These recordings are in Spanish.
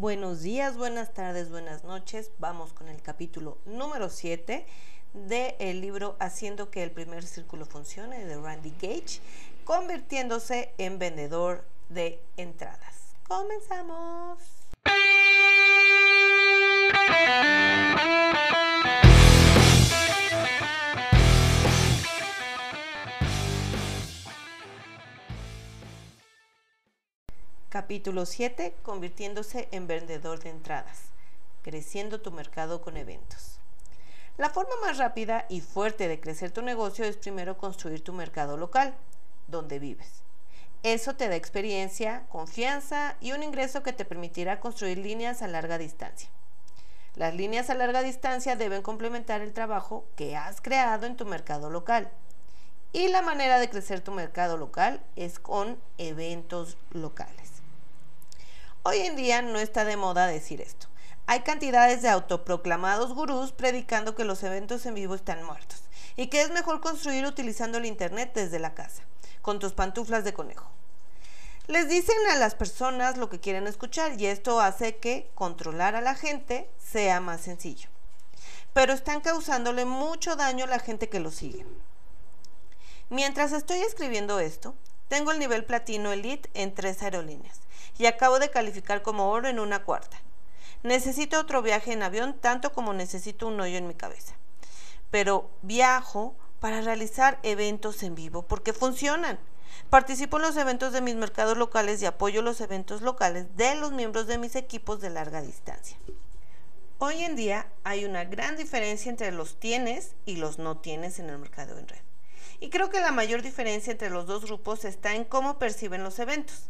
Buenos días, buenas tardes, buenas noches. Vamos con el capítulo número 7 del libro Haciendo que el primer círculo funcione de Randy Gage, convirtiéndose en vendedor de entradas. Comenzamos. Capítulo 7. Convirtiéndose en vendedor de entradas. Creciendo tu mercado con eventos. La forma más rápida y fuerte de crecer tu negocio es primero construir tu mercado local, donde vives. Eso te da experiencia, confianza y un ingreso que te permitirá construir líneas a larga distancia. Las líneas a larga distancia deben complementar el trabajo que has creado en tu mercado local. Y la manera de crecer tu mercado local es con eventos locales. Hoy en día no está de moda decir esto. Hay cantidades de autoproclamados gurús predicando que los eventos en vivo están muertos y que es mejor construir utilizando el Internet desde la casa, con tus pantuflas de conejo. Les dicen a las personas lo que quieren escuchar y esto hace que controlar a la gente sea más sencillo. Pero están causándole mucho daño a la gente que lo sigue. Mientras estoy escribiendo esto, tengo el nivel platino elite en tres aerolíneas y acabo de calificar como oro en una cuarta. Necesito otro viaje en avión tanto como necesito un hoyo en mi cabeza. Pero viajo para realizar eventos en vivo porque funcionan. Participo en los eventos de mis mercados locales y apoyo los eventos locales de los miembros de mis equipos de larga distancia. Hoy en día hay una gran diferencia entre los tienes y los no tienes en el mercado en red. Y creo que la mayor diferencia entre los dos grupos está en cómo perciben los eventos.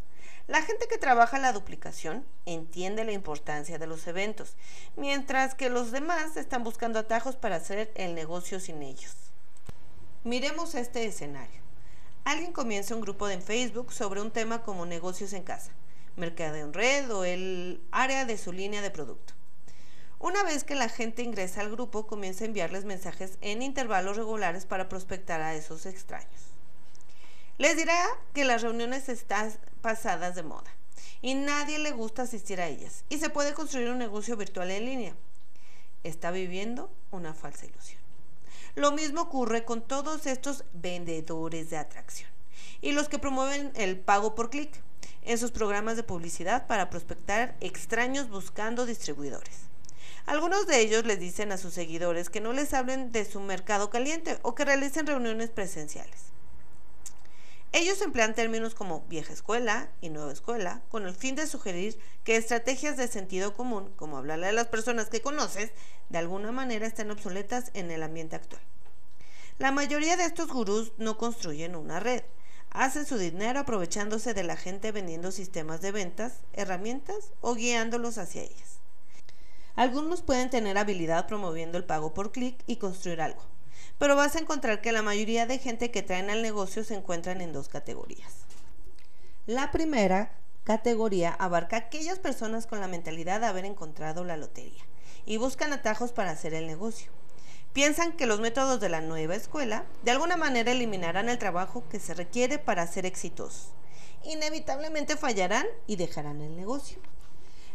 La gente que trabaja la duplicación entiende la importancia de los eventos, mientras que los demás están buscando atajos para hacer el negocio sin ellos. Miremos este escenario. Alguien comienza un grupo en Facebook sobre un tema como negocios en casa, mercado en red o el área de su línea de producto. Una vez que la gente ingresa al grupo, comienza a enviarles mensajes en intervalos regulares para prospectar a esos extraños. Les dirá que las reuniones están pasadas de moda y nadie le gusta asistir a ellas y se puede construir un negocio virtual en línea. Está viviendo una falsa ilusión. Lo mismo ocurre con todos estos vendedores de atracción y los que promueven el pago por clic en sus programas de publicidad para prospectar extraños buscando distribuidores. Algunos de ellos les dicen a sus seguidores que no les hablen de su mercado caliente o que realicen reuniones presenciales. Ellos emplean términos como vieja escuela y nueva escuela con el fin de sugerir que estrategias de sentido común, como hablarle a las personas que conoces, de alguna manera están obsoletas en el ambiente actual. La mayoría de estos gurús no construyen una red, hacen su dinero aprovechándose de la gente vendiendo sistemas de ventas, herramientas o guiándolos hacia ellas. Algunos pueden tener habilidad promoviendo el pago por clic y construir algo, pero vas a encontrar que la mayoría de gente que traen al negocio se encuentran en dos categorías. La primera categoría abarca aquellas personas con la mentalidad de haber encontrado la lotería y buscan atajos para hacer el negocio. Piensan que los métodos de la nueva escuela de alguna manera eliminarán el trabajo que se requiere para ser exitosos. Inevitablemente fallarán y dejarán el negocio.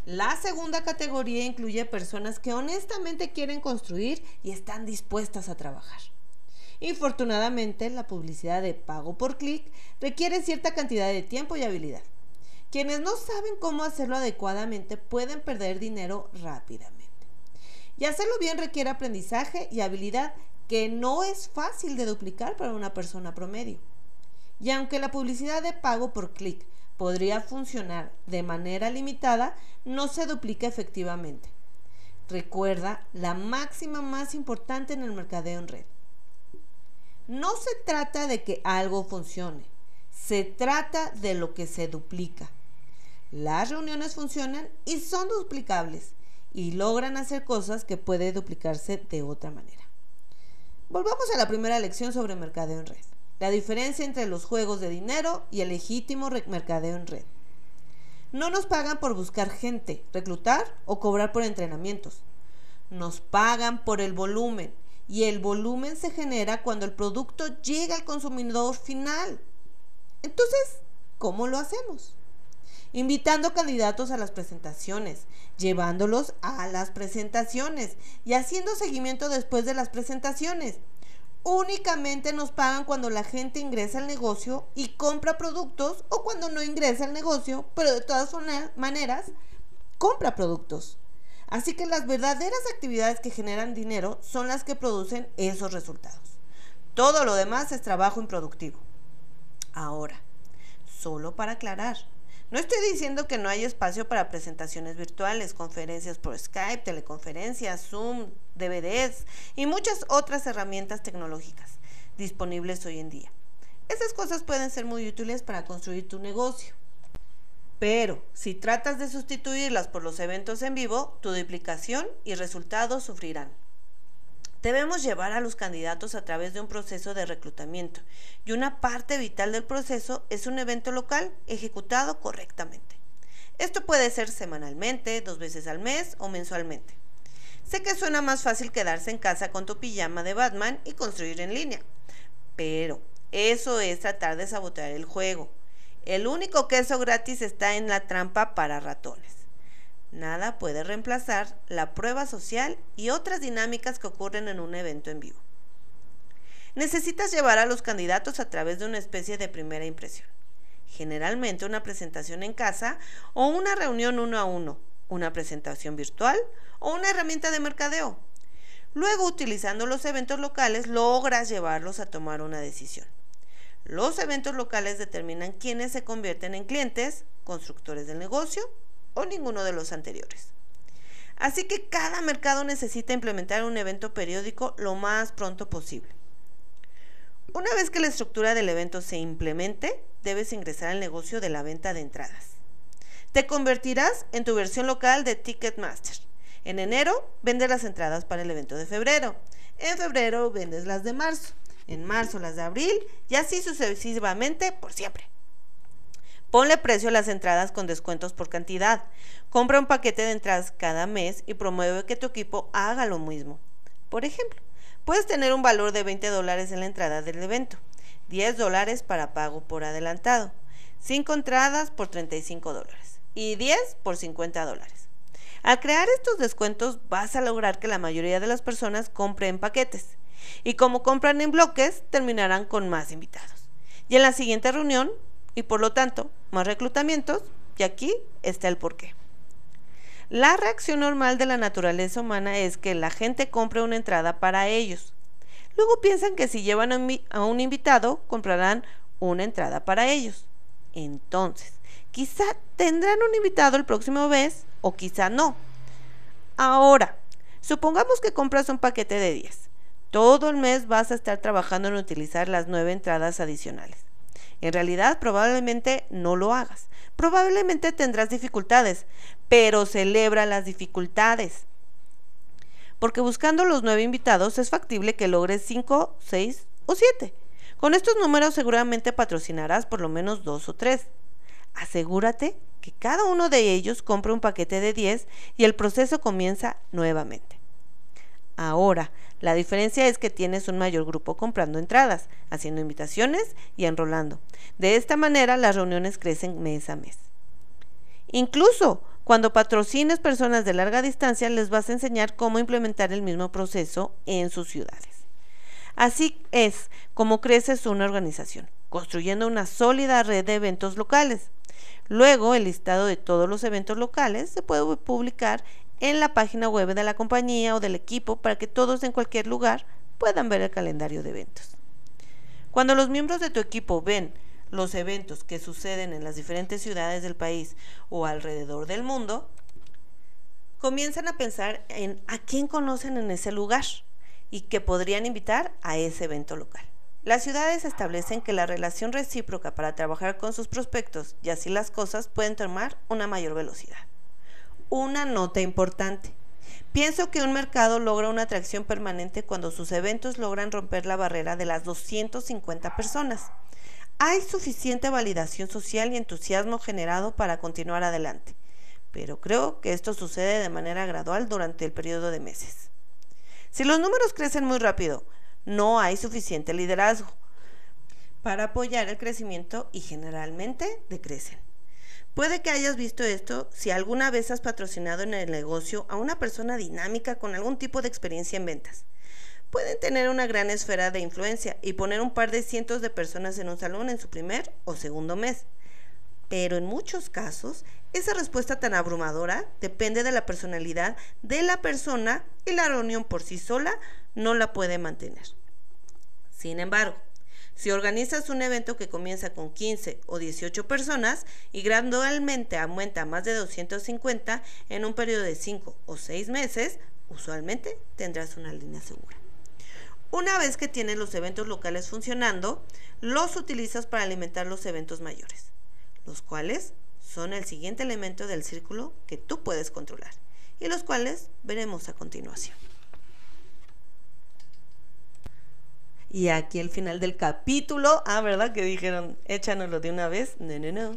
La segunda categoría incluye personas que honestamente quieren construir y están dispuestas a trabajar. Infortunadamente, la publicidad de pago por clic requiere cierta cantidad de tiempo y habilidad. Quienes no saben cómo hacerlo adecuadamente pueden perder dinero rápidamente. Y hacerlo bien requiere aprendizaje y habilidad que no es fácil de duplicar para una persona promedio. Y aunque la publicidad de pago por clic podría funcionar de manera limitada, no se duplica efectivamente. Recuerda la máxima más importante en el mercadeo en red. No se trata de que algo funcione, se trata de lo que se duplica. Las reuniones funcionan y son duplicables y logran hacer cosas que puede duplicarse de otra manera. Volvamos a la primera lección sobre mercadeo en red la diferencia entre los juegos de dinero y el legítimo mercadeo en red. No nos pagan por buscar gente, reclutar o cobrar por entrenamientos. Nos pagan por el volumen y el volumen se genera cuando el producto llega al consumidor final. Entonces, ¿cómo lo hacemos? invitando candidatos a las presentaciones, llevándolos a las presentaciones y haciendo seguimiento después de las presentaciones. Únicamente nos pagan cuando la gente ingresa al negocio y compra productos o cuando no ingresa al negocio, pero de todas maneras compra productos. Así que las verdaderas actividades que generan dinero son las que producen esos resultados. Todo lo demás es trabajo improductivo. Ahora, solo para aclarar, no estoy diciendo que no hay espacio para presentaciones virtuales, conferencias por Skype, teleconferencias, Zoom, DVDs y muchas otras herramientas tecnológicas disponibles hoy en día. Esas cosas pueden ser muy útiles para construir tu negocio. Pero si tratas de sustituirlas por los eventos en vivo, tu duplicación y resultados sufrirán. Debemos llevar a los candidatos a través de un proceso de reclutamiento y una parte vital del proceso es un evento local ejecutado correctamente. Esto puede ser semanalmente, dos veces al mes o mensualmente. Sé que suena más fácil quedarse en casa con tu pijama de Batman y construir en línea, pero eso es tratar de sabotear el juego. El único queso gratis está en la trampa para ratones. Nada puede reemplazar la prueba social y otras dinámicas que ocurren en un evento en vivo. Necesitas llevar a los candidatos a través de una especie de primera impresión. Generalmente una presentación en casa o una reunión uno a uno, una presentación virtual o una herramienta de mercadeo. Luego, utilizando los eventos locales, logras llevarlos a tomar una decisión. Los eventos locales determinan quiénes se convierten en clientes, constructores del negocio o ninguno de los anteriores. Así que cada mercado necesita implementar un evento periódico lo más pronto posible. Una vez que la estructura del evento se implemente, debes ingresar al negocio de la venta de entradas. Te convertirás en tu versión local de Ticketmaster. En enero vendes las entradas para el evento de febrero. En febrero vendes las de marzo. En marzo las de abril y así sucesivamente por siempre. Ponle precio a las entradas con descuentos por cantidad. Compra un paquete de entradas cada mes y promueve que tu equipo haga lo mismo. Por ejemplo, puedes tener un valor de 20 dólares en la entrada del evento, 10 dólares para pago por adelantado, 5 entradas por 35 dólares y 10 por 50 dólares. Al crear estos descuentos vas a lograr que la mayoría de las personas compren paquetes y como compran en bloques terminarán con más invitados. Y en la siguiente reunión y por lo tanto más reclutamientos y aquí está el porqué. La reacción normal de la naturaleza humana es que la gente compre una entrada para ellos. Luego piensan que si llevan a un invitado, comprarán una entrada para ellos. Entonces, quizá tendrán un invitado el próximo mes o quizá no. Ahora, supongamos que compras un paquete de 10. Todo el mes vas a estar trabajando en utilizar las nueve entradas adicionales. En realidad probablemente no lo hagas. Probablemente tendrás dificultades, pero celebra las dificultades. Porque buscando los nueve invitados es factible que logres cinco, seis o siete. Con estos números seguramente patrocinarás por lo menos dos o tres. Asegúrate que cada uno de ellos compre un paquete de 10 y el proceso comienza nuevamente. Ahora, la diferencia es que tienes un mayor grupo comprando entradas, haciendo invitaciones y enrolando. De esta manera las reuniones crecen mes a mes. Incluso cuando patrocines personas de larga distancia, les vas a enseñar cómo implementar el mismo proceso en sus ciudades. Así es como creces una organización, construyendo una sólida red de eventos locales. Luego, el listado de todos los eventos locales se puede publicar en la página web de la compañía o del equipo para que todos en cualquier lugar puedan ver el calendario de eventos. Cuando los miembros de tu equipo ven los eventos que suceden en las diferentes ciudades del país o alrededor del mundo, comienzan a pensar en a quién conocen en ese lugar y que podrían invitar a ese evento local. Las ciudades establecen que la relación recíproca para trabajar con sus prospectos y así las cosas pueden tomar una mayor velocidad una nota importante. Pienso que un mercado logra una atracción permanente cuando sus eventos logran romper la barrera de las 250 personas. Hay suficiente validación social y entusiasmo generado para continuar adelante, pero creo que esto sucede de manera gradual durante el periodo de meses. Si los números crecen muy rápido, no hay suficiente liderazgo para apoyar el crecimiento y generalmente decrecen. Puede que hayas visto esto si alguna vez has patrocinado en el negocio a una persona dinámica con algún tipo de experiencia en ventas. Pueden tener una gran esfera de influencia y poner un par de cientos de personas en un salón en su primer o segundo mes. Pero en muchos casos, esa respuesta tan abrumadora depende de la personalidad de la persona y la reunión por sí sola no la puede mantener. Sin embargo, si organizas un evento que comienza con 15 o 18 personas y gradualmente aumenta a más de 250 en un periodo de 5 o 6 meses, usualmente tendrás una línea segura. Una vez que tienes los eventos locales funcionando, los utilizas para alimentar los eventos mayores, los cuales son el siguiente elemento del círculo que tú puedes controlar y los cuales veremos a continuación. Y aquí el final del capítulo. Ah, ¿verdad? Que dijeron, échanoslo de una vez. No, no, no.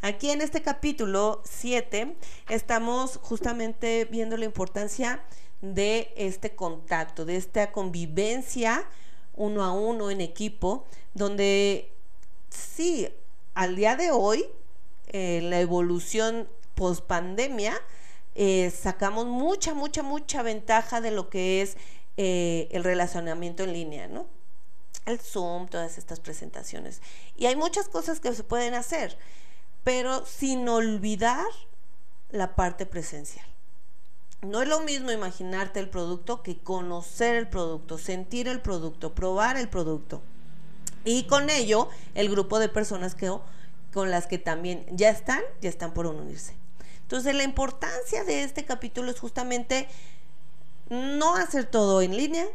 Aquí en este capítulo 7 estamos justamente viendo la importancia de este contacto, de esta convivencia uno a uno en equipo, donde sí, al día de hoy, en la evolución post pandemia, eh, sacamos mucha, mucha, mucha ventaja de lo que es eh, el relacionamiento en línea, ¿no? El Zoom, todas estas presentaciones. Y hay muchas cosas que se pueden hacer, pero sin olvidar la parte presencial. No es lo mismo imaginarte el producto que conocer el producto, sentir el producto, probar el producto. Y con ello, el grupo de personas que, con las que también ya están, ya están por unirse. Entonces, la importancia de este capítulo es justamente no hacer todo en línea,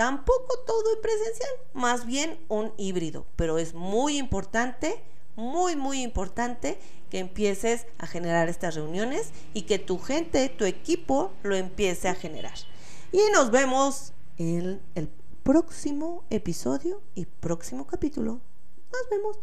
Tampoco todo en presencial, más bien un híbrido, pero es muy importante, muy, muy importante que empieces a generar estas reuniones y que tu gente, tu equipo lo empiece a generar. Y nos vemos en el próximo episodio y próximo capítulo. Nos vemos.